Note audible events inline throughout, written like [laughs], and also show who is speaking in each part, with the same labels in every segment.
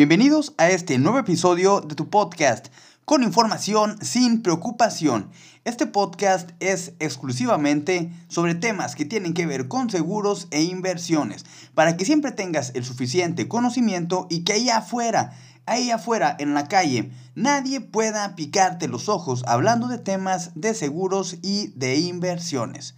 Speaker 1: Bienvenidos a este nuevo episodio de tu podcast con información sin preocupación. Este podcast es exclusivamente sobre temas que tienen que ver con seguros e inversiones, para que siempre tengas el suficiente conocimiento y que allá afuera, ahí afuera en la calle, nadie pueda picarte los ojos hablando de temas de seguros y de inversiones.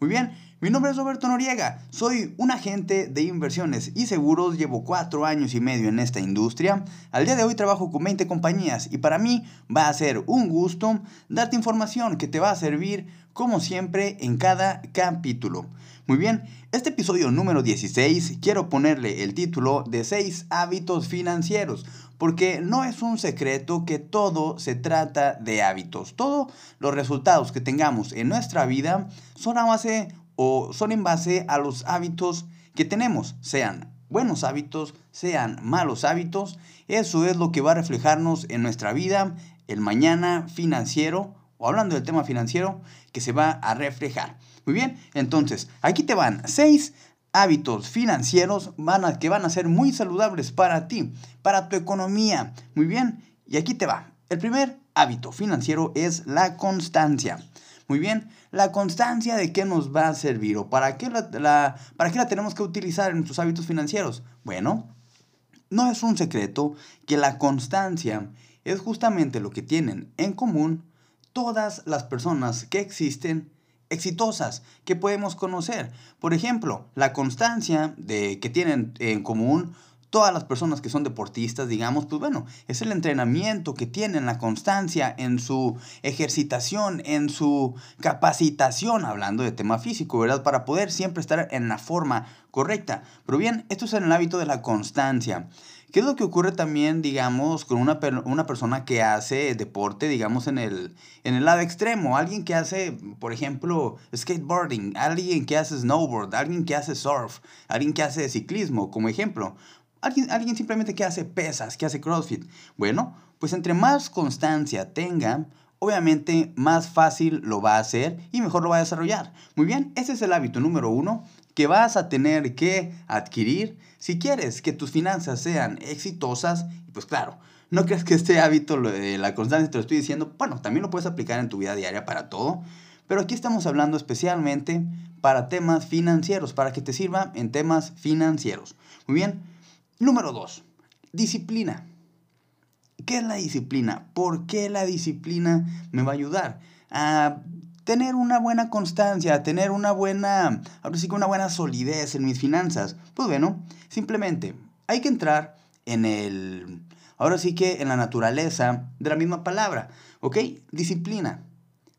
Speaker 1: Muy bien, mi nombre es Roberto Noriega, soy un agente de inversiones y seguros, llevo cuatro años y medio en esta industria. Al día de hoy trabajo con 20 compañías y para mí va a ser un gusto darte información que te va a servir como siempre en cada capítulo. Muy bien, este episodio número 16 quiero ponerle el título de 6 hábitos financieros, porque no es un secreto que todo se trata de hábitos. Todos los resultados que tengamos en nuestra vida son a base o son en base a los hábitos que tenemos, sean buenos hábitos, sean malos hábitos. Eso es lo que va a reflejarnos en nuestra vida, el mañana financiero, o hablando del tema financiero, que se va a reflejar. Muy bien, entonces, aquí te van seis hábitos financieros que van a ser muy saludables para ti, para tu economía. Muy bien, y aquí te va. El primer hábito financiero es la constancia. Muy bien, la constancia de qué nos va a servir o para qué la, para qué la tenemos que utilizar en nuestros hábitos financieros. Bueno, no es un secreto que la constancia es justamente lo que tienen en común todas las personas que existen exitosas que podemos conocer. Por ejemplo, la constancia de que tienen en común todas las personas que son deportistas, digamos, pues bueno, es el entrenamiento que tienen, la constancia en su ejercitación, en su capacitación, hablando de tema físico, ¿verdad? Para poder siempre estar en la forma correcta. Pero bien, esto es en el hábito de la constancia. ¿Qué es lo que ocurre también, digamos, con una, una persona que hace deporte, digamos, en el, en el lado extremo? Alguien que hace, por ejemplo, skateboarding, alguien que hace snowboard, alguien que hace surf, alguien que hace ciclismo, como ejemplo. Alguien, alguien simplemente que hace pesas, que hace CrossFit. Bueno, pues entre más constancia tenga, obviamente más fácil lo va a hacer y mejor lo va a desarrollar. Muy bien, ese es el hábito número uno que vas a tener que adquirir si quieres que tus finanzas sean exitosas. Pues claro, no crees que este hábito, la constancia, te lo estoy diciendo, bueno, también lo puedes aplicar en tu vida diaria para todo. Pero aquí estamos hablando especialmente para temas financieros, para que te sirva en temas financieros. Muy bien, Número dos, disciplina. ¿Qué es la disciplina? ¿Por qué la disciplina me va a ayudar? A tener una buena constancia, a tener una buena, ahora sí que una buena solidez en mis finanzas. Pues bueno, simplemente hay que entrar en el, ahora sí que en la naturaleza de la misma palabra, ¿ok? Disciplina.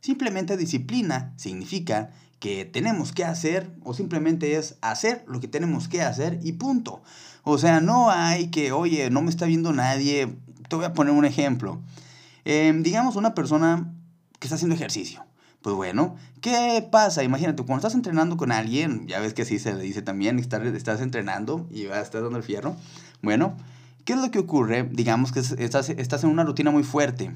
Speaker 1: Simplemente disciplina significa que tenemos que hacer o simplemente es hacer lo que tenemos que hacer y punto. O sea, no hay que, oye, no me está viendo nadie. Te voy a poner un ejemplo. Em, digamos una persona que está haciendo ejercicio. Pues bueno, ¿qué pasa? Imagínate, cuando estás entrenando con alguien, ya ves que así se le dice también, estás, estás entrenando y vas a estar dando el fierro. Bueno, ¿qué es lo que ocurre? Digamos que estás, estás en una rutina muy fuerte.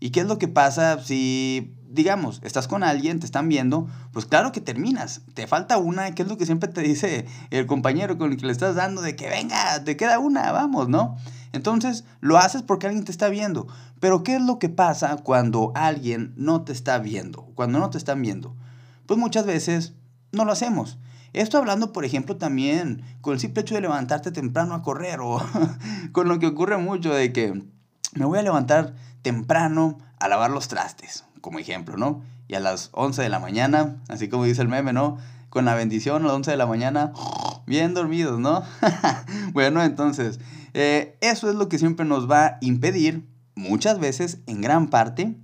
Speaker 1: ¿Y qué es lo que pasa si digamos, estás con alguien, te están viendo, pues claro que terminas. Te falta una, que es lo que siempre te dice el compañero con el que le estás dando, de que venga, te queda una, vamos, ¿no? Entonces, lo haces porque alguien te está viendo. Pero, ¿qué es lo que pasa cuando alguien no te está viendo? Cuando no te están viendo. Pues muchas veces no lo hacemos. Esto hablando, por ejemplo, también con el simple hecho de levantarte temprano a correr o [laughs] con lo que ocurre mucho de que me voy a levantar temprano a lavar los trastes como ejemplo, ¿no? Y a las 11 de la mañana, así como dice el meme, ¿no? Con la bendición a las 11 de la mañana, bien dormidos, ¿no? [laughs] bueno, entonces, eh, eso es lo que siempre nos va a impedir, muchas veces, en gran parte,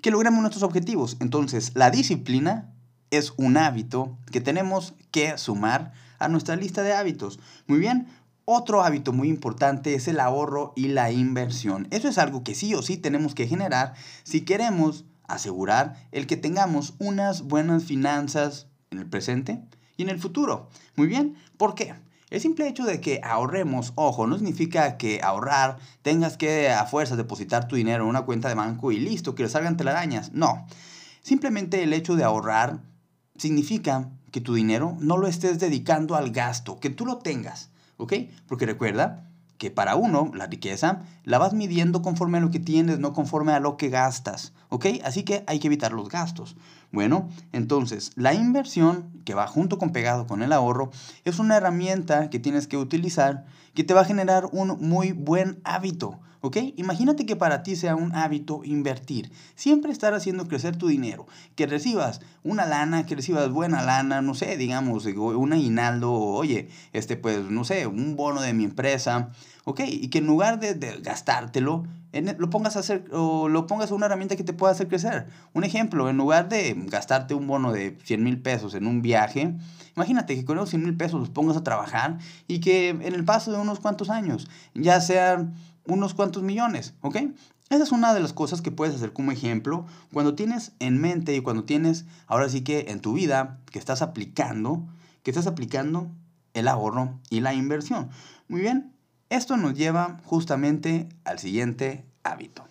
Speaker 1: que logremos nuestros objetivos. Entonces, la disciplina es un hábito que tenemos que sumar a nuestra lista de hábitos. Muy bien, otro hábito muy importante es el ahorro y la inversión. Eso es algo que sí o sí tenemos que generar si queremos asegurar el que tengamos unas buenas finanzas en el presente y en el futuro. Muy bien, ¿por qué? El simple hecho de que ahorremos, ojo, no significa que ahorrar tengas que a fuerza depositar tu dinero en una cuenta de banco y listo, que le salgan telarañas. No. Simplemente el hecho de ahorrar significa que tu dinero no lo estés dedicando al gasto, que tú lo tengas, ¿ok? Porque recuerda que para uno la riqueza la vas midiendo conforme a lo que tienes, no conforme a lo que gastas, ¿ok? Así que hay que evitar los gastos. Bueno, entonces la inversión que va junto con pegado con el ahorro es una herramienta que tienes que utilizar que te va a generar un muy buen hábito. ¿Ok? Imagínate que para ti sea un hábito invertir. Siempre estar haciendo crecer tu dinero. Que recibas una lana, que recibas buena lana, no sé, digamos, un aguinaldo, oye, este, pues, no sé, un bono de mi empresa. ¿Ok? Y que en lugar de, gastártelo, en, lo pongas a hacer, o lo pongas una herramienta que te pueda hacer crecer. Un ejemplo, en lugar de gastarte un bono de 100 mil pesos en un viaje, imagínate que con esos 100 mil pesos los pongas a trabajar y que en el paso de unos cuantos años, ya sean unos cuantos millones, ¿ok? Esa es una de las cosas que puedes hacer como ejemplo cuando tienes en mente y cuando tienes, ahora sí que en tu vida, que estás aplicando, que estás aplicando el ahorro y la inversión. Muy bien, esto nos lleva justamente al siguiente hábito,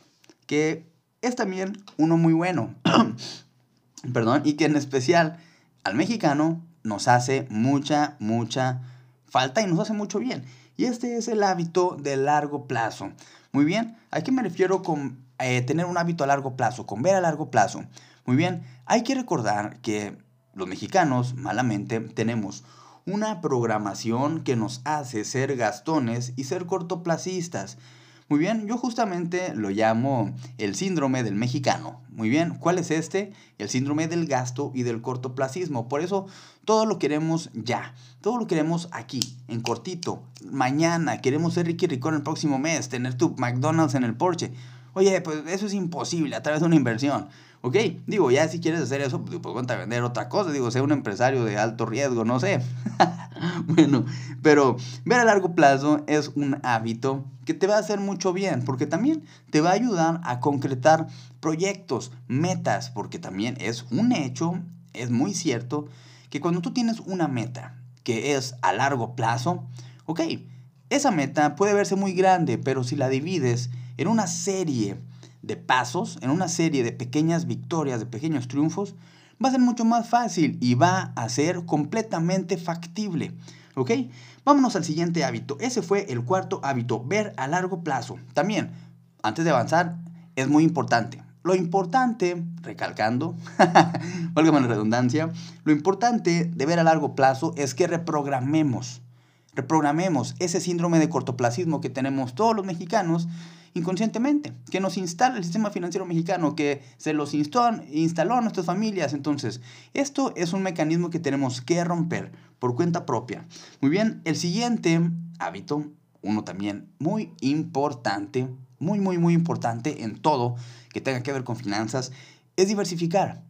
Speaker 1: que es también uno muy bueno, [clears throat] perdón, y que en especial al mexicano nos hace mucha, mucha falta y nos hace mucho bien. Y este es el hábito de largo plazo. Muy bien, ¿a qué me refiero con eh, tener un hábito a largo plazo? Con ver a largo plazo. Muy bien, hay que recordar que los mexicanos, malamente, tenemos una programación que nos hace ser gastones y ser cortoplacistas. Muy bien, yo justamente lo llamo el síndrome del mexicano. Muy bien, ¿cuál es este? El síndrome del gasto y del cortoplacismo. Por eso todo lo queremos ya, todo lo queremos aquí, en cortito, mañana. Queremos ser Ricky Ricón el próximo mes, tener tu McDonald's en el Porsche. Oye, pues eso es imposible a través de una inversión. ¿Ok? Digo, ya si quieres hacer eso, pues, ponte a vender otra cosa. Digo, sea un empresario de alto riesgo, no sé. [laughs] bueno, pero ver a largo plazo es un hábito que te va a hacer mucho bien, porque también te va a ayudar a concretar proyectos, metas, porque también es un hecho, es muy cierto, que cuando tú tienes una meta que es a largo plazo, ok, esa meta puede verse muy grande, pero si la divides en una serie de pasos, en una serie de pequeñas victorias, de pequeños triunfos, va a ser mucho más fácil y va a ser completamente factible. ¿Ok? Vámonos al siguiente hábito. Ese fue el cuarto hábito, ver a largo plazo. También, antes de avanzar, es muy importante. Lo importante, recalcando, [laughs] valga la redundancia, lo importante de ver a largo plazo es que reprogramemos, reprogramemos ese síndrome de cortoplacismo que tenemos todos los mexicanos inconscientemente, que nos instala el sistema financiero mexicano, que se los instaló, a nuestras familias. Entonces, esto es un mecanismo que tenemos que romper por cuenta propia. Muy bien, el siguiente hábito, uno también muy importante, muy, muy, muy importante en todo que tenga que ver con finanzas, es diversificar.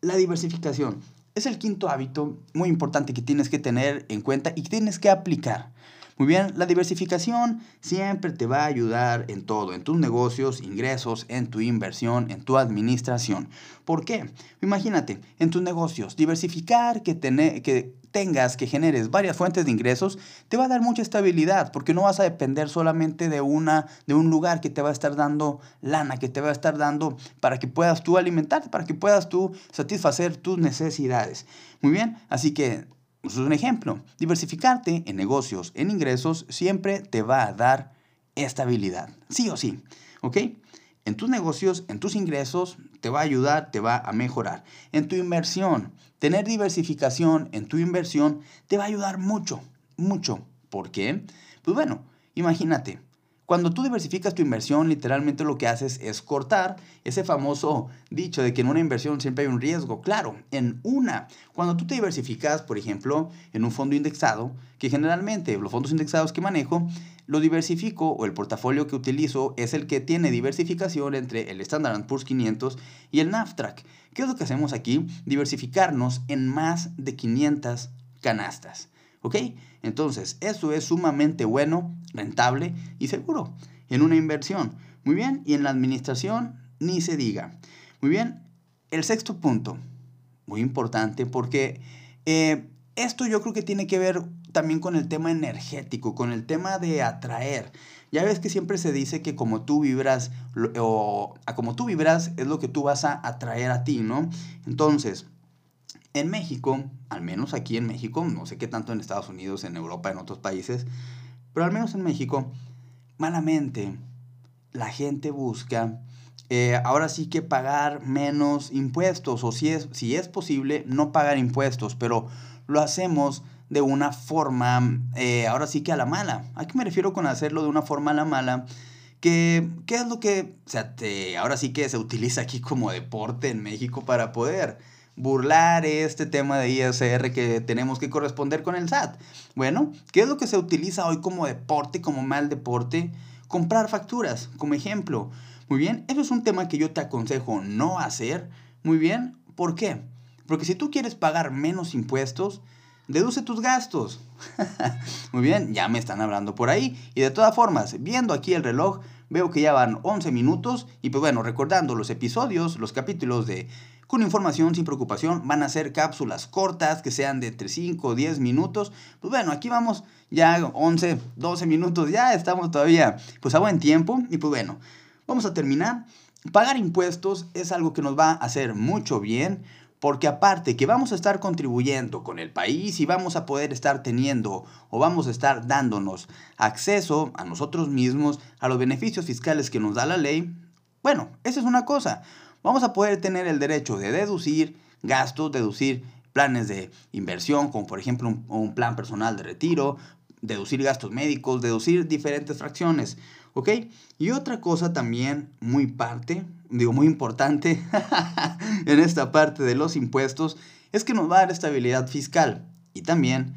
Speaker 1: La diversificación es el quinto hábito muy importante que tienes que tener en cuenta y que tienes que aplicar. Muy bien, la diversificación siempre te va a ayudar en todo, en tus negocios, ingresos, en tu inversión, en tu administración. ¿Por qué? Imagínate, en tus negocios, diversificar que, que tengas, que generes varias fuentes de ingresos, te va a dar mucha estabilidad, porque no vas a depender solamente de, una, de un lugar que te va a estar dando lana, que te va a estar dando para que puedas tú alimentarte, para que puedas tú satisfacer tus necesidades. Muy bien, así que eso es un ejemplo. Diversificarte en negocios, en ingresos, siempre te va a dar estabilidad. Sí o sí. ¿Ok? En tus negocios, en tus ingresos, te va a ayudar, te va a mejorar. En tu inversión, tener diversificación en tu inversión te va a ayudar mucho, mucho. ¿Por qué? Pues bueno, imagínate, cuando tú diversificas tu inversión, literalmente lo que haces es cortar ese famoso dicho de que en una inversión siempre hay un riesgo. Claro, en una. Cuando tú te diversificas, por ejemplo, en un fondo indexado, que generalmente los fondos indexados que manejo, lo diversifico o el portafolio que utilizo es el que tiene diversificación entre el Standard Poor's 500 y el NAFTRAC. ¿Qué es lo que hacemos aquí? Diversificarnos en más de 500 canastas. ¿Ok? Entonces, eso es sumamente bueno, rentable y seguro en una inversión. Muy bien, y en la administración ni se diga. Muy bien, el sexto punto, muy importante porque eh, esto yo creo que tiene que ver también con el tema energético, con el tema de atraer. Ya ves que siempre se dice que como tú vibras, o a como tú vibras es lo que tú vas a atraer a ti, ¿no? Entonces, en México, al menos aquí en México, no sé qué tanto en Estados Unidos, en Europa, en otros países, pero al menos en México, malamente, la gente busca eh, ahora sí que pagar menos impuestos o si es, si es posible no pagar impuestos, pero lo hacemos de una forma, eh, ahora sí que a la mala. ¿A qué me refiero con hacerlo de una forma a la mala? Que, ¿Qué es lo que o sea, ahora sí que se utiliza aquí como deporte en México para poder burlar este tema de ISR que tenemos que corresponder con el SAT? Bueno, ¿qué es lo que se utiliza hoy como deporte, como mal deporte? Comprar facturas, como ejemplo. Muy bien, eso es un tema que yo te aconsejo no hacer. Muy bien, ¿por qué? Porque si tú quieres pagar menos impuestos, deduce tus gastos. [laughs] Muy bien, ya me están hablando por ahí. Y de todas formas, viendo aquí el reloj, veo que ya van 11 minutos. Y pues bueno, recordando los episodios, los capítulos de Con información sin preocupación, van a ser cápsulas cortas que sean de entre 5 o 10 minutos. Pues bueno, aquí vamos ya 11, 12 minutos, ya estamos todavía pues a buen tiempo. Y pues bueno, vamos a terminar. Pagar impuestos es algo que nos va a hacer mucho bien porque aparte que vamos a estar contribuyendo con el país y vamos a poder estar teniendo o vamos a estar dándonos acceso a nosotros mismos a los beneficios fiscales que nos da la ley, bueno, esa es una cosa. Vamos a poder tener el derecho de deducir gastos, deducir planes de inversión, como por ejemplo un, un plan personal de retiro, deducir gastos médicos, deducir diferentes fracciones. ¿Ok? Y otra cosa también muy parte, digo muy importante [laughs] en esta parte de los impuestos, es que nos va a dar estabilidad fiscal. Y también,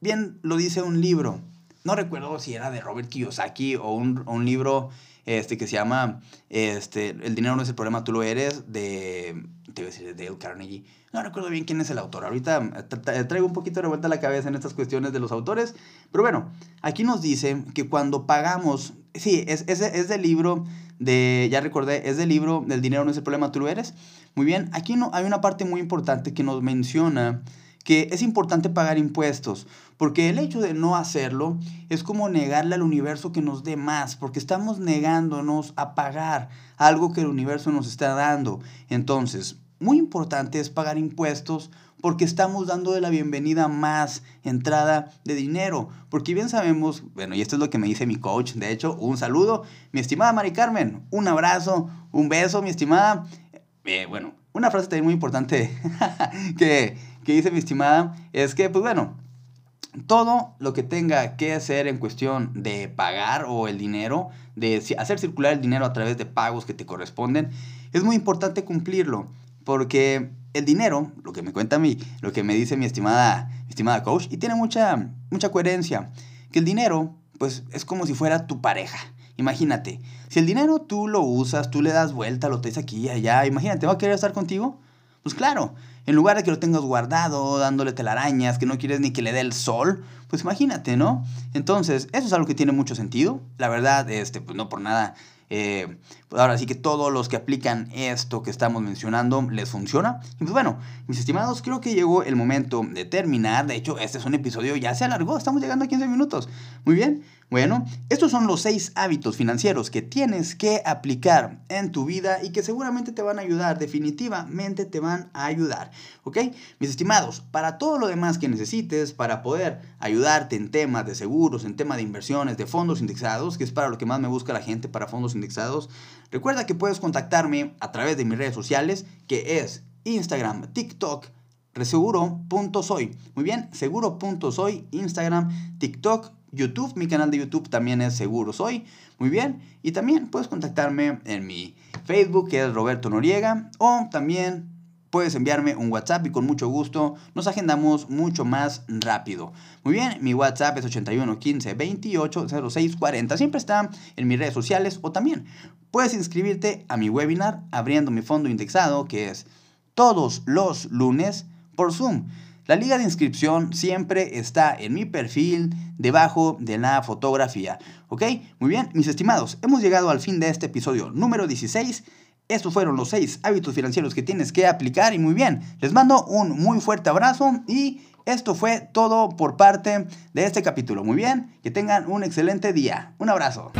Speaker 1: bien lo dice un libro, no recuerdo si era de Robert Kiyosaki o un, un libro este, que se llama este, El dinero no es el problema, tú lo eres, de, te voy a decir, de Dale Carnegie. No recuerdo bien quién es el autor. Ahorita traigo un poquito de revuelta a la cabeza en estas cuestiones de los autores. Pero bueno, aquí nos dice que cuando pagamos, sí, es, es, es del libro de, ya recordé, es del libro El dinero no es el problema, tú lo eres. Muy bien, aquí no, hay una parte muy importante que nos menciona que es importante pagar impuestos, porque el hecho de no hacerlo es como negarle al universo que nos dé más, porque estamos negándonos a pagar algo que el universo nos está dando. Entonces, muy importante es pagar impuestos porque estamos dando de la bienvenida más entrada de dinero. Porque bien sabemos, bueno, y esto es lo que me dice mi coach, de hecho, un saludo, mi estimada Mari Carmen, un abrazo, un beso, mi estimada. Eh, bueno, una frase también muy importante [laughs] que, que dice mi estimada es que, pues bueno, todo lo que tenga que hacer en cuestión de pagar o el dinero, de hacer circular el dinero a través de pagos que te corresponden, es muy importante cumplirlo, porque el dinero, lo que me cuenta a mí, lo que me dice mi estimada, estimada coach, y tiene mucha, mucha coherencia, que el dinero, pues es como si fuera tu pareja. Imagínate, si el dinero tú lo usas, tú le das vuelta, lo traes aquí y allá, imagínate, ¿va a querer estar contigo? Pues claro, en lugar de que lo tengas guardado, dándole telarañas, que no quieres ni que le dé el sol, pues imagínate, ¿no? Entonces, eso es algo que tiene mucho sentido. La verdad, este, pues no por nada eh, pues ahora sí que todos los que aplican esto que estamos mencionando les funciona. Y pues bueno, mis estimados, creo que llegó el momento de terminar. De hecho, este es un episodio ya se alargó, estamos llegando a 15 minutos. Muy bien, bueno, estos son los seis hábitos financieros que tienes que aplicar en tu vida y que seguramente te van a ayudar, definitivamente te van a ayudar. ¿Ok? Mis estimados, para todo lo demás que necesites, para poder ayudarte en temas de seguros, en temas de inversiones, de fondos indexados, que es para lo que más me busca la gente, para fondos indexados, recuerda que puedes contactarme a través de mis redes sociales, que es Instagram, TikTok, reseguro.soy. Muy bien, seguro.soy, Instagram, TikTok, YouTube, mi canal de YouTube también es Seguro Soy. Muy bien, y también puedes contactarme en mi Facebook, que es Roberto Noriega, o también puedes enviarme un WhatsApp y con mucho gusto nos agendamos mucho más rápido. Muy bien, mi WhatsApp es 81 15 28 06 40. Siempre está en mis redes sociales o también puedes inscribirte a mi webinar abriendo mi fondo indexado que es todos los lunes por Zoom. La liga de inscripción siempre está en mi perfil debajo de la fotografía. ¿Ok? Muy bien, mis estimados, hemos llegado al fin de este episodio número 16. Estos fueron los 6 hábitos financieros que tienes que aplicar y muy bien, les mando un muy fuerte abrazo y esto fue todo por parte de este capítulo. Muy bien, que tengan un excelente día. Un abrazo.